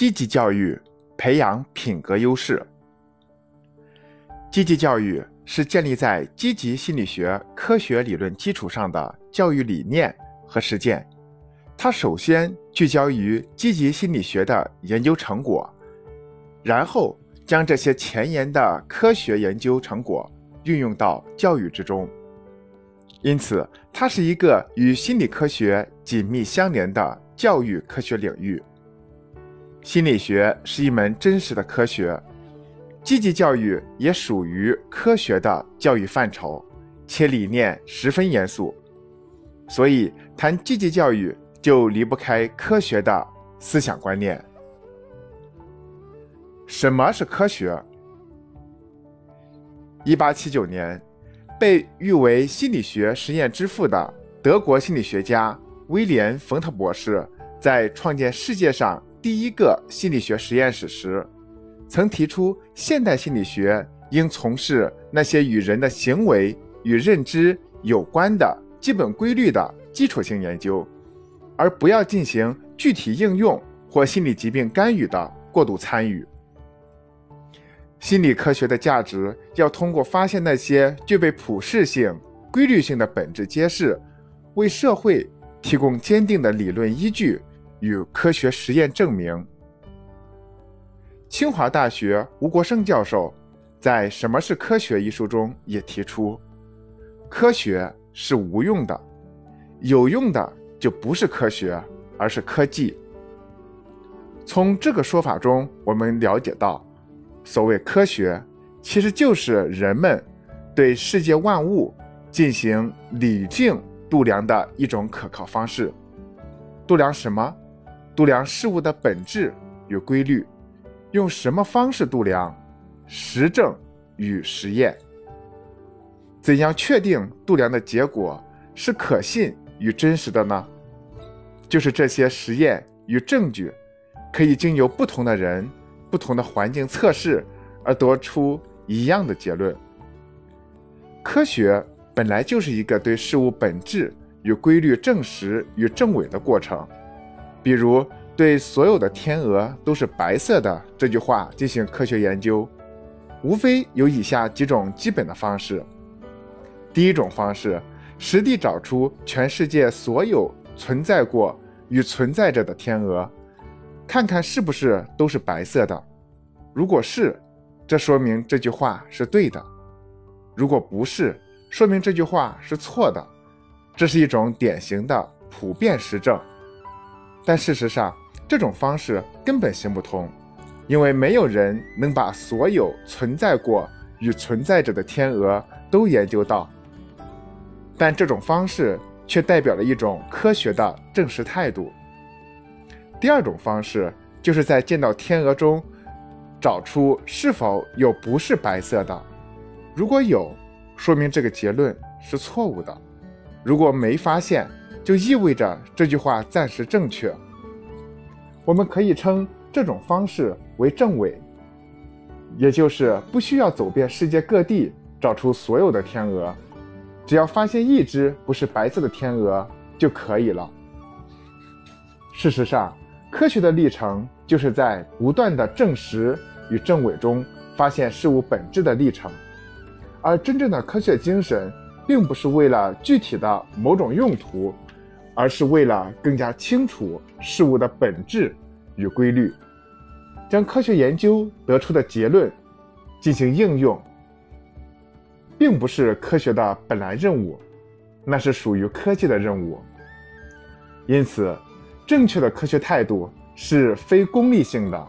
积极教育培养品格优势。积极教育是建立在积极心理学科学理论基础上的教育理念和实践。它首先聚焦于积极心理学的研究成果，然后将这些前沿的科学研究成果运用到教育之中。因此，它是一个与心理科学紧密相连的教育科学领域。心理学是一门真实的科学，积极教育也属于科学的教育范畴，且理念十分严肃。所以，谈积极教育就离不开科学的思想观念。什么是科学？一八七九年，被誉为心理学实验之父的德国心理学家威廉·冯特博士，在创建世界上。第一个心理学实验室时，曾提出现代心理学应从事那些与人的行为与认知有关的基本规律的基础性研究，而不要进行具体应用或心理疾病干预的过度参与。心理科学的价值要通过发现那些具备普适性、规律性的本质揭示，为社会提供坚定的理论依据。与科学实验证明，清华大学吴国生教授在《什么是科学》一书中也提出，科学是无用的，有用的就不是科学，而是科技。从这个说法中，我们了解到，所谓科学，其实就是人们对世界万物进行理性度量的一种可靠方式。度量什么？度量事物的本质与规律，用什么方式度量？实证与实验。怎样确定度量的结果是可信与真实的呢？就是这些实验与证据可以经由不同的人、不同的环境测试而得出一样的结论。科学本来就是一个对事物本质与规律证实与证伪的过程。比如对所有的天鹅都是白色的这句话进行科学研究，无非有以下几种基本的方式。第一种方式，实地找出全世界所有存在过与存在着的天鹅，看看是不是都是白色的。如果是，这说明这句话是对的；如果不是，说明这句话是错的。这是一种典型的普遍实证。但事实上，这种方式根本行不通，因为没有人能把所有存在过与存在着的天鹅都研究到。但这种方式却代表了一种科学的证实态度。第二种方式就是在见到天鹅中找出是否有不是白色的，如果有，说明这个结论是错误的；如果没发现，就意味着这句话暂时正确。我们可以称这种方式为证伪，也就是不需要走遍世界各地找出所有的天鹅，只要发现一只不是白色的天鹅就可以了。事实上，科学的历程就是在不断的证实与证伪中发现事物本质的历程，而真正的科学精神，并不是为了具体的某种用途。而是为了更加清楚事物的本质与规律，将科学研究得出的结论进行应用，并不是科学的本来任务，那是属于科技的任务。因此，正确的科学态度是非功利性的，